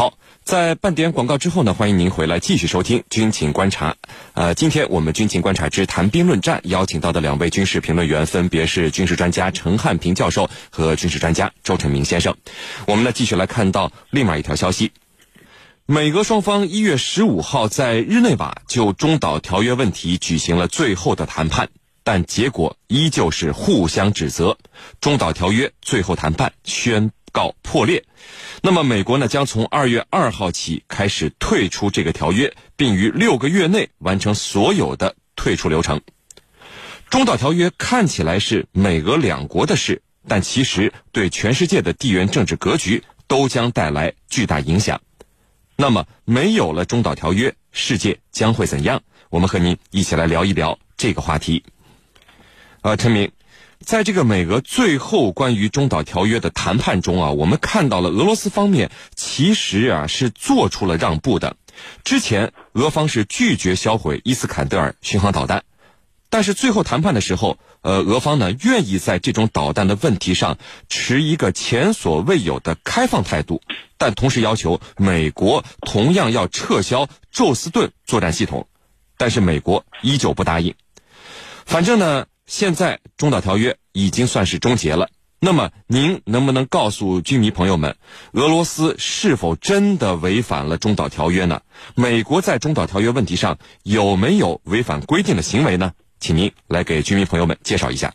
好，在半点广告之后呢，欢迎您回来继续收听军情观察。呃，今天我们军情观察之谈兵论战邀请到的两位军事评论员分别是军事专家陈汉平教授和军事专家周成明先生。我们呢继续来看到另外一条消息：美俄双方一月十五号在日内瓦就中导条约问题举行了最后的谈判，但结果依旧是互相指责，中导条约最后谈判宣告破裂。那么，美国呢将从二月二号起开始退出这个条约，并于六个月内完成所有的退出流程。中导条约看起来是美俄两国的事，但其实对全世界的地缘政治格局都将带来巨大影响。那么，没有了中导条约，世界将会怎样？我们和您一起来聊一聊这个话题。呃，陈明。在这个美俄最后关于中导条约的谈判中啊，我们看到了俄罗斯方面其实啊是做出了让步的。之前俄方是拒绝销毁伊斯坎德尔巡航导弹，但是最后谈判的时候，呃，俄方呢愿意在这种导弹的问题上持一个前所未有的开放态度，但同时要求美国同样要撤销宙斯盾作战系统，但是美国依旧不答应。反正呢。现在中导条约已经算是终结了，那么您能不能告诉军迷朋友们，俄罗斯是否真的违反了中导条约呢？美国在中导条约问题上有没有违反规定的行为呢？请您来给军迷朋友们介绍一下。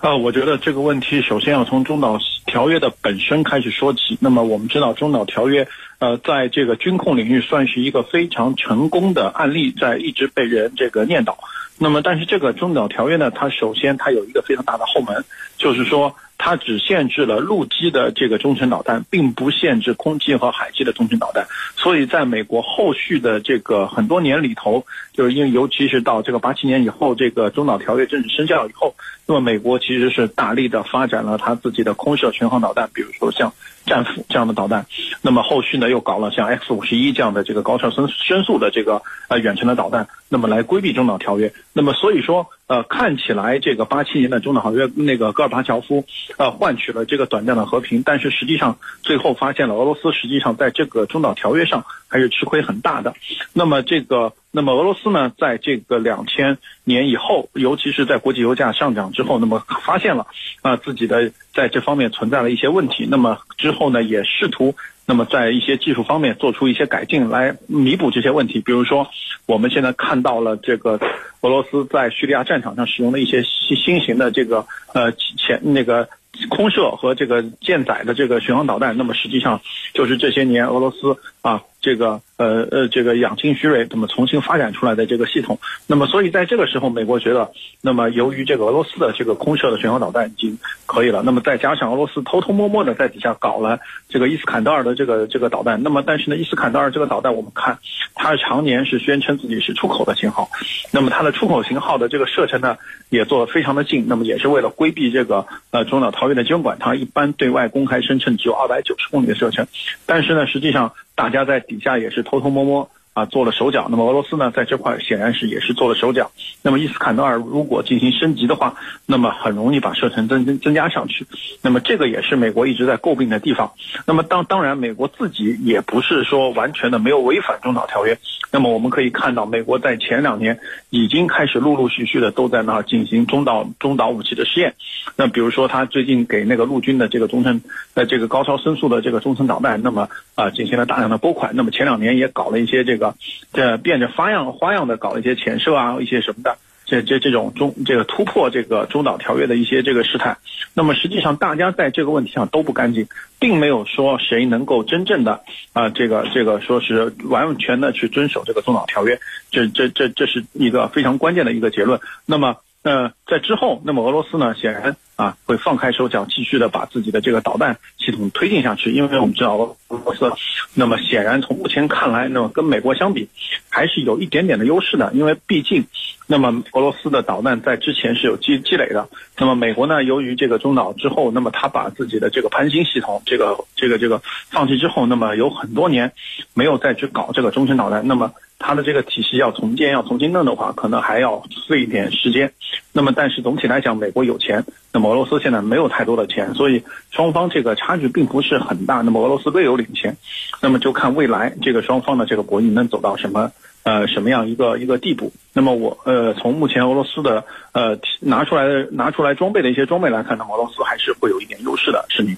呃，我觉得这个问题首先要从中导条约的本身开始说起。那么我们知道，中导条约呃，在这个军控领域算是一个非常成功的案例，在一直被人这个念叨。那么，但是这个中导条约呢，它首先它有一个非常大的后门，就是说它只限制了陆基的这个中程导弹，并不限制空基和海基的中程导弹。所以，在美国后续的这个很多年里头，就是因为尤其是到这个八七年以后，这个中导条约正式生效以后，那么美国其实是大力的发展了它自己的空射巡航导弹，比如说像。战斧这样的导弹，那么后续呢又搞了像 X 五十一这样的这个高超声声速的这个呃远程的导弹，那么来规避中导条约。那么所以说呃看起来这个八七年的中导条约那个戈尔巴乔夫呃换取了这个短暂的和平，但是实际上最后发现了俄罗斯实际上在这个中导条约上还是吃亏很大的。那么这个。那么俄罗斯呢，在这个两千年以后，尤其是在国际油价上涨之后，那么发现了啊自己的在这方面存在了一些问题。那么之后呢，也试图那么在一些技术方面做出一些改进来弥补这些问题。比如说，我们现在看到了这个俄罗斯在叙利亚战场上使用的一些新新型的这个呃前那个空射和这个舰载的这个巡航导弹。那么实际上就是这些年俄罗斯啊这个。呃呃，这个养精蓄锐，那么重新发展出来的这个系统，那么所以在这个时候，美国觉得，那么由于这个俄罗斯的这个空射的巡航导弹已经可以了，那么再加上俄罗斯偷偷摸摸的在底下搞了这个伊斯坎德尔的这个这个导弹，那么但是呢，伊斯坎德尔这个导弹我们看，它常年是宣称自己是出口的型号，那么它的出口型号的这个射程呢也做的非常的近，那么也是为了规避这个呃中导条约的监管，它一般对外公开声称只有二百九十公里的射程，但是呢，实际上。大家在底下也是偷偷摸摸啊做了手脚，那么俄罗斯呢在这块显然是也是做了手脚。那么伊斯坎德尔如果进行升级的话，那么很容易把射程增增增加上去。那么这个也是美国一直在诟病的地方。那么当当然，美国自己也不是说完全的没有违反中导条约。那么我们可以看到，美国在前两年已经开始陆陆续续的都在那儿进行中导中导武器的试验。那比如说，他最近给那个陆军的这个中程呃这个高超声速的这个中程导弹，那么啊进行了大量的拨款。那么前两年也搞了一些这个这变着花样花样的搞一些潜射啊一些什么的。这这这种中这个突破这个中导条约的一些这个试探，那么实际上大家在这个问题上都不干净，并没有说谁能够真正的啊这个这个说是完全的去遵守这个中导条约，这这这这是一个非常关键的一个结论。那么呃在之后，那么俄罗斯呢显然啊会放开手脚，继续的把自己的这个导弹系统推进下去，因为我们知道俄罗斯那么显然从目前看来，那么跟美国相比还是有一点点的优势的，因为毕竟。那么俄罗斯的导弹在之前是有积积累的。那么美国呢，由于这个中导之后，那么他把自己的这个盘星系统这个这个这个放弃之后，那么有很多年没有再去搞这个中程导弹。那么它的这个体系要重建、要重新弄的话，可能还要费一点时间。那么，但是总体来讲，美国有钱，那么俄罗斯现在没有太多的钱，所以双方这个差距并不是很大。那么俄罗斯略有领先，那么就看未来这个双方的这个博弈能走到什么呃什么样一个一个地步。那么我呃从目前俄罗斯的呃拿出来的拿出来装备的一些装备来看，呢俄罗斯还是会有一点优势的，是你。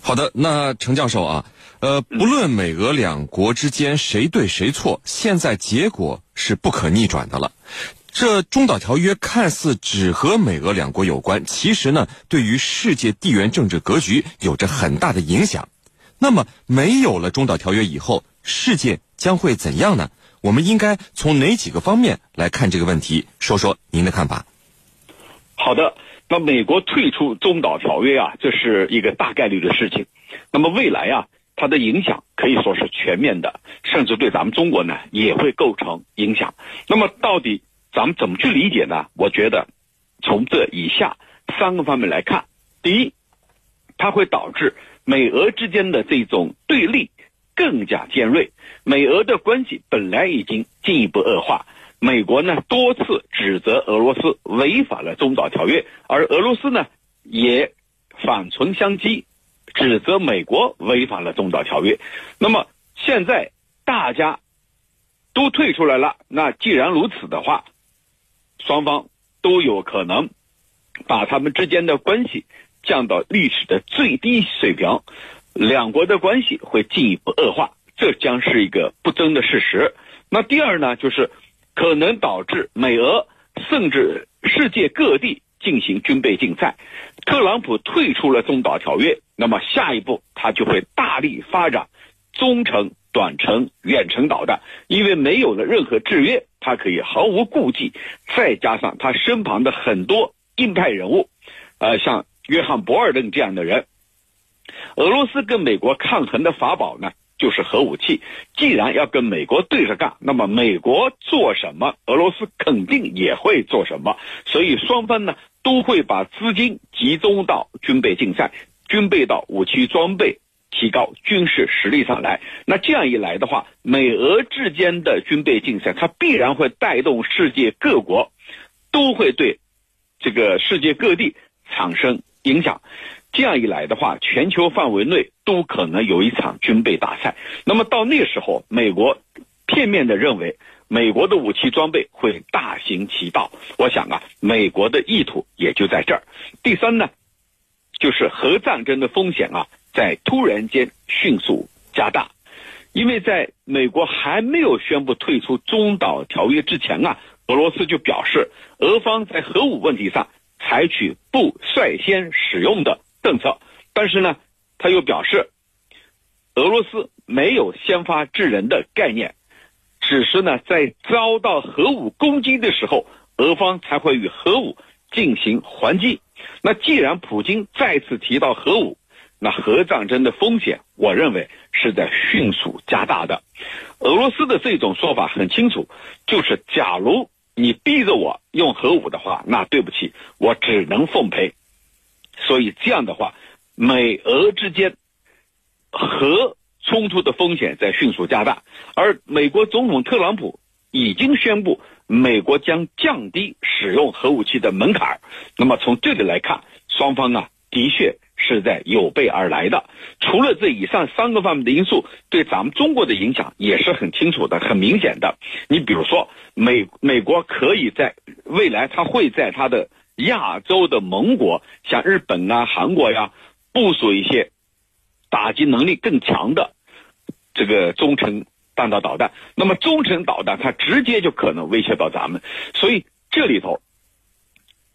好的，那程教授啊。呃，不论美俄两国之间谁对谁错，现在结果是不可逆转的了。这中导条约看似只和美俄两国有关，其实呢，对于世界地缘政治格局有着很大的影响。那么，没有了中导条约以后，世界将会怎样呢？我们应该从哪几个方面来看这个问题？说说您的看法。好的，那美国退出中导条约啊，这是一个大概率的事情。那么未来啊。它的影响可以说是全面的，甚至对咱们中国呢也会构成影响。那么，到底咱们怎么去理解呢？我觉得，从这以下三个方面来看：第一，它会导致美俄之间的这种对立更加尖锐。美俄的关系本来已经进一步恶化，美国呢多次指责俄罗斯违反了中导条约，而俄罗斯呢也反唇相讥。指责美国违反了中导条约，那么现在大家都退出来了，那既然如此的话，双方都有可能把他们之间的关系降到历史的最低水平，两国的关系会进一步恶化，这将是一个不争的事实。那第二呢，就是可能导致美俄甚至世界各地进行军备竞赛。特朗普退出了中导条约。那么下一步，他就会大力发展中程、短程、远程导弹，因为没有了任何制约，他可以毫无顾忌。再加上他身旁的很多硬派人物，呃，像约翰·博尔顿这样的人，俄罗斯跟美国抗衡的法宝呢，就是核武器。既然要跟美国对着干，那么美国做什么，俄罗斯肯定也会做什么。所以双方呢，都会把资金集中到军备竞赛。军备到武器装备提高军事实力上来，那这样一来的话，美俄之间的军备竞赛，它必然会带动世界各国，都会对这个世界各地产生影响。这样一来的话，全球范围内都可能有一场军备大赛。那么到那时候，美国片面的认为美国的武器装备会大行其道，我想啊，美国的意图也就在这儿。第三呢？就是核战争的风险啊，在突然间迅速加大，因为在美国还没有宣布退出中导条约之前啊，俄罗斯就表示，俄方在核武问题上采取不率先使用的政策，但是呢，他又表示，俄罗斯没有先发制人的概念，只是呢，在遭到核武攻击的时候，俄方才会与核武进行还击。那既然普京再次提到核武，那核战争的风险，我认为是在迅速加大的。俄罗斯的这种说法很清楚，就是假如你逼着我用核武的话，那对不起，我只能奉陪。所以这样的话，美俄之间核冲突的风险在迅速加大，而美国总统特朗普已经宣布。美国将降低使用核武器的门槛那么从这里来看，双方啊的确是在有备而来的。除了这以上三个方面的因素，对咱们中国的影响也是很清楚的、很明显的。你比如说，美美国可以在未来，它会在它的亚洲的盟国，像日本啊、韩国呀，部署一些打击能力更强的这个中程。弹道导弹，那么中程导弹它直接就可能威胁到咱们，所以这里头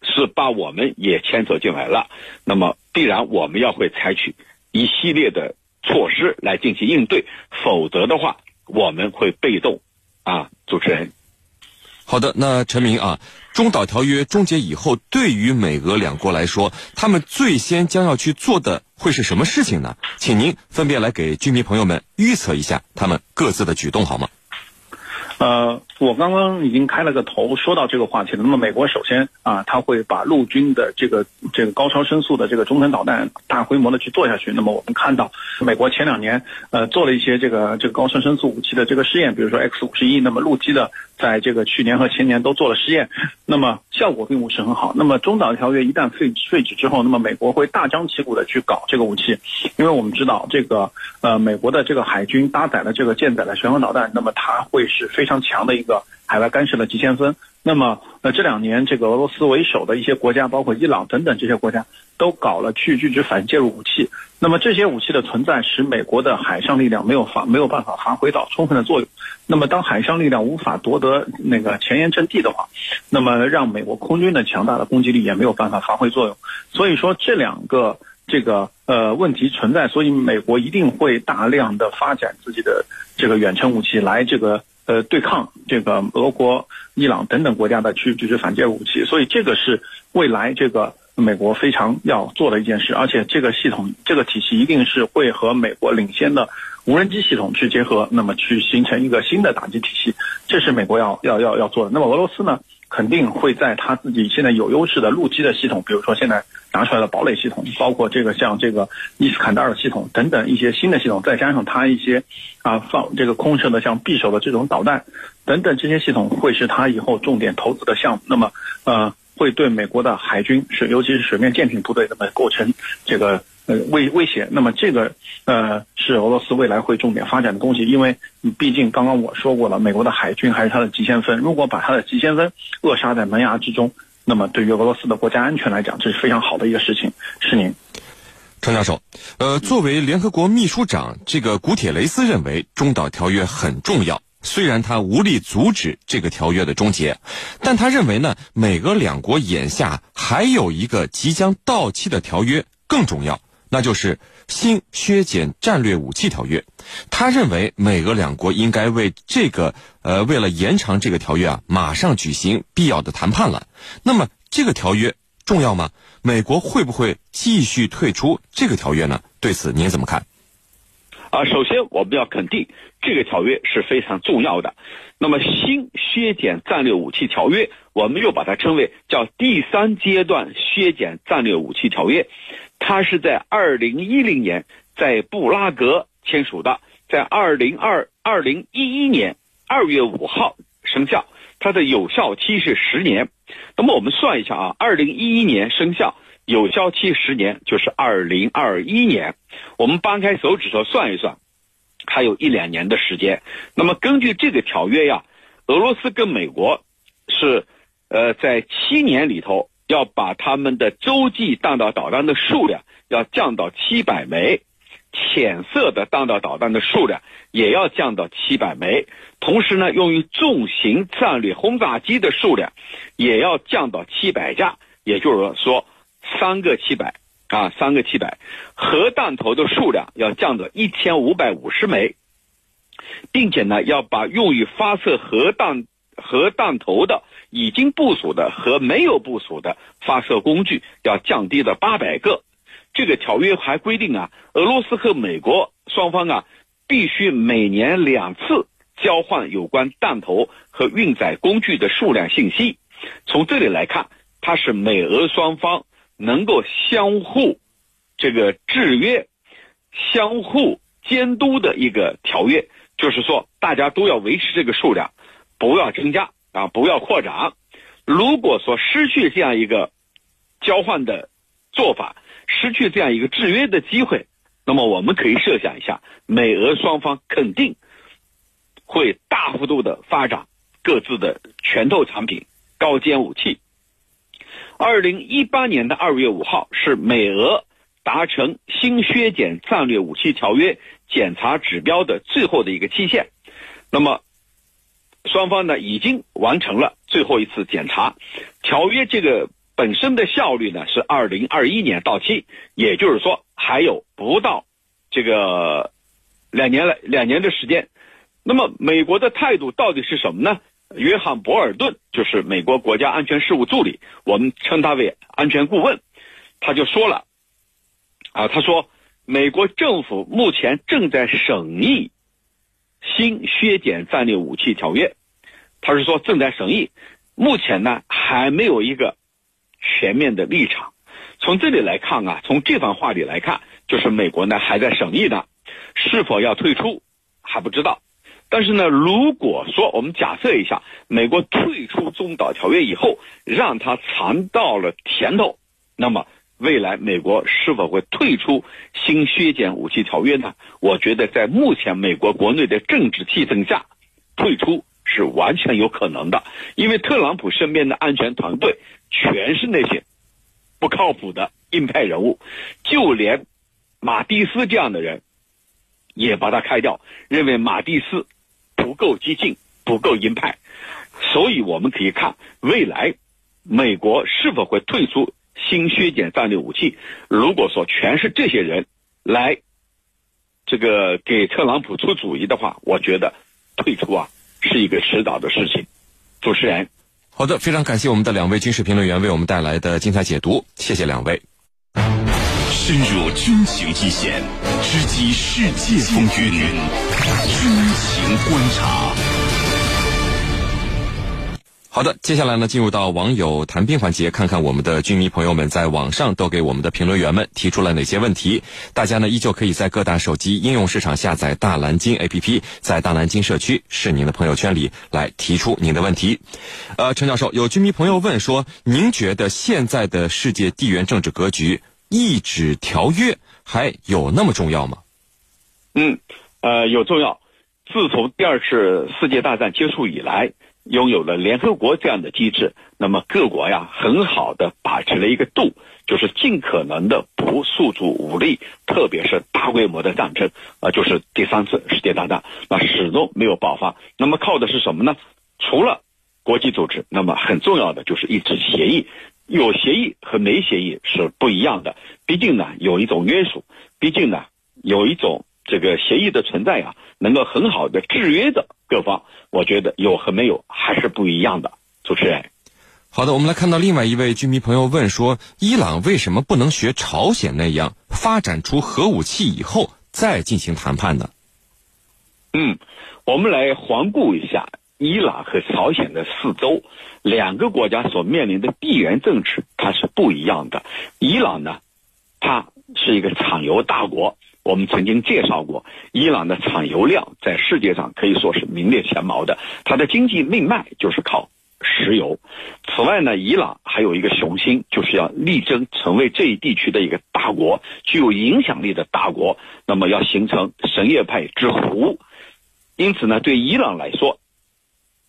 是把我们也牵扯进来了。那么必然我们要会采取一系列的措施来进行应对，否则的话我们会被动。啊，主持人。好的，那陈明啊，中导条约终结以后，对于美俄两国来说，他们最先将要去做的会是什么事情呢？请您分别来给居民朋友们预测一下他们各自的举动好吗？呃，我刚刚已经开了个头，说到这个话题了。那么，美国首先啊，他会把陆军的这个这个高超声速的这个中程导弹大规模的去做下去。那么，我们看到美国前两年呃做了一些这个这个高超声速武器的这个试验，比如说 X 五十一。那么，陆基的在这个去年和前年都做了试验，那么效果并不是很好。那么，中导条约一旦废废止之后，那么美国会大张旗鼓的去搞这个武器，因为我们知道这个呃美国的这个海军搭载了这个舰载的巡航导弹，那么它会是非非常强的一个海外干涉的急先锋。那么，呃，这两年这个俄罗斯为首的一些国家，包括伊朗等等这些国家，都搞了去拒止反介入武器。那么这些武器的存在，使美国的海上力量没有发没有办法发挥到充分的作用。那么当海上力量无法夺得那个前沿阵地的话，那么让美国空军的强大的攻击力也没有办法发挥作用。所以说这两个这个呃问题存在，所以美国一定会大量的发展自己的这个远程武器来这个。呃，对抗这个俄国、伊朗等等国家的去就是反舰武器，所以这个是未来这个美国非常要做的一件事，而且这个系统、这个体系一定是会和美国领先的无人机系统去结合，那么去形成一个新的打击体系，这是美国要要要要做的。那么俄罗斯呢？肯定会在他自己现在有优势的陆基的系统，比如说现在拿出来的堡垒系统，包括这个像这个伊斯坎德尔系统等等一些新的系统，再加上他一些啊放这个空射的像匕首的这种导弹等等这些系统，会是他以后重点投资的项目。那么呃，会对美国的海军是尤其是水面舰艇部队那么构成这个。呃，威威胁，那么这个呃是俄罗斯未来会重点发展的东西，因为毕竟刚刚我说过了，美国的海军还是它的急先锋，如果把它的急先锋扼杀在萌芽之中，那么对于俄罗斯的国家安全来讲，这是非常好的一个事情。是您，程教授，呃，作为联合国秘书长，这个古铁雷斯认为中导条约很重要，虽然他无力阻止这个条约的终结，但他认为呢，美俄两国眼下还有一个即将到期的条约更重要。那就是新削减战略武器条约，他认为美俄两国应该为这个呃，为了延长这个条约啊，马上举行必要的谈判了。那么这个条约重要吗？美国会不会继续退出这个条约呢？对此您怎么看？啊，首先我们要肯定这个条约是非常重要的。那么新削减战略武器条约，我们又把它称为叫第三阶段削减战略武器条约。它是在二零一零年在布拉格签署的，在二零二二零一一年二月五号生效，它的有效期是十年。那么我们算一下啊，二零一一年生效，有效期十年，就是二零二一年。我们掰开手指头算一算，还有一两年的时间。那么根据这个条约呀，俄罗斯跟美国是呃在七年里头。要把他们的洲际弹道导弹的数量要降到七百枚，浅色的弹道导弹的数量也要降到七百枚，同时呢，用于重型战略轰炸机的数量也要降到七百架，也就是说三个七百啊，三个七百，核弹头的数量要降到一千五百五十枚，并且呢，要把用于发射核弹核弹头的。已经部署的和没有部署的发射工具要降低到八百个。这个条约还规定啊，俄罗斯和美国双方啊，必须每年两次交换有关弹头和运载工具的数量信息。从这里来看，它是美俄双方能够相互这个制约、相互监督的一个条约。就是说，大家都要维持这个数量，不要增加。啊，不要扩张。如果说失去这样一个交换的做法，失去这样一个制约的机会，那么我们可以设想一下，美俄双方肯定会大幅度的发展各自的拳头产品、高尖武器。二零一八年的二月五号是美俄达成新削减战略武器条约检查指标的最后的一个期限。那么。双方呢已经完成了最后一次检查，条约这个本身的效率呢是二零二一年到期，也就是说还有不到这个两年了两年的时间。那么美国的态度到底是什么呢？约翰博尔顿就是美国国家安全事务助理，我们称他为安全顾问，他就说了，啊，他说美国政府目前正在审议。新削减战略武器条约他是说正在审议，目前呢还没有一个全面的立场。从这里来看啊，从这番话里来看，就是美国呢还在审议呢，是否要退出还不知道。但是呢，如果说我们假设一下，美国退出中导条约以后，让他尝到了甜头，那么未来美国是否会退出新削减武器条约呢？我觉得在目前美国国内的政治气氛下，退出是完全有可能的，因为特朗普身边的安全团队全是那些不靠谱的鹰派人物，就连马蒂斯这样的人也把他开掉，认为马蒂斯。不够激进，不够鹰派，所以我们可以看未来美国是否会退出新削减战略武器。如果说全是这些人来这个给特朗普出主意的话，我觉得退出啊是一个迟早的事情。主持人，好的，非常感谢我们的两位军事评论员为我们带来的精彩解读，谢谢两位。深入军情一线，直击世界风云，军情观察。好的，接下来呢，进入到网友谈兵环节，看看我们的军迷朋友们在网上都给我们的评论员们提出了哪些问题。大家呢，依旧可以在各大手机应用市场下载大蓝鲸 APP，在大蓝鲸社区是您的朋友圈里来提出您的问题。呃，陈教授，有军迷朋友问说，您觉得现在的世界地缘政治格局？一纸条约还有那么重要吗？嗯，呃，有重要。自从第二次世界大战结束以来，拥有了联合国这样的机制，那么各国呀，很好的把持了一个度，就是尽可能的不诉诸武力，特别是大规模的战争，啊，就是第三次世界大战，那始终没有爆发。那么靠的是什么呢？除了国际组织，那么很重要的就是一纸协议。有协议和没协议是不一样的，毕竟呢有一种约束，毕竟呢有一种这个协议的存在呀，能够很好的制约着各方。我觉得有和没有还是不一样的。主持人，好的，我们来看到另外一位居民朋友问说：伊朗为什么不能学朝鲜那样发展出核武器以后再进行谈判呢？嗯，我们来环顾一下。伊朗和朝鲜的四周，两个国家所面临的地缘政治它是不一样的。伊朗呢，它是一个产油大国，我们曾经介绍过，伊朗的产油量在世界上可以说是名列前茅的，它的经济命脉就是靠石油。此外呢，伊朗还有一个雄心，就是要力争成为这一地区的一个大国，具有影响力的大国。那么要形成什叶派之湖，因此呢，对伊朗来说。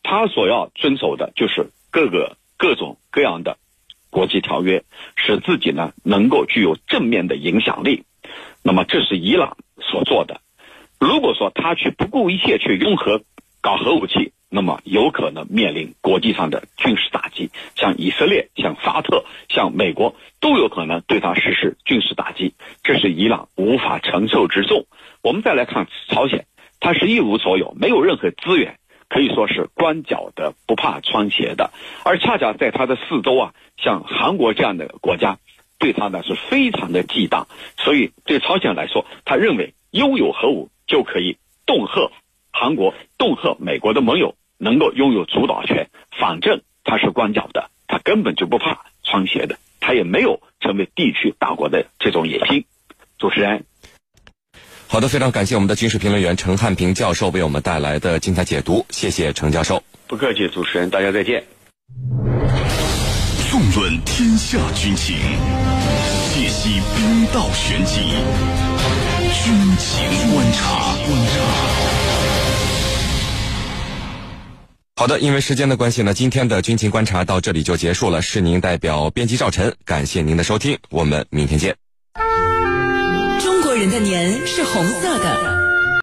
他所要遵守的就是各个各种各样的国际条约，使自己呢能够具有正面的影响力。那么这是伊朗所做的。如果说他去不顾一切去拥核搞核武器，那么有可能面临国际上的军事打击，像以色列、像沙特、像美国都有可能对他实施军事打击，这是伊朗无法承受之重。我们再来看朝鲜，它是一无所有，没有任何资源。可以说是光脚的不怕穿鞋的，而恰恰在它的四周啊，像韩国这样的国家，对他呢是非常的忌惮。所以对朝鲜来说，他认为拥有核武就可以恫吓韩国、恫吓美国的盟友，能够拥有主导权。反正他是光脚的，他根本就不怕穿鞋的，他也没有成为地区大国的这种野心。主持人。好的，非常感谢我们的军事评论员陈汉平教授为我们带来的精彩解读，谢谢陈教授。不客气，主持人，大家再见。论天下军情，解析兵道玄机，军情观察。观察。好的，因为时间的关系呢，今天的军情观察到这里就结束了。是您代表编辑赵晨，感谢您的收听，我们明天见。中国人的年是红色的。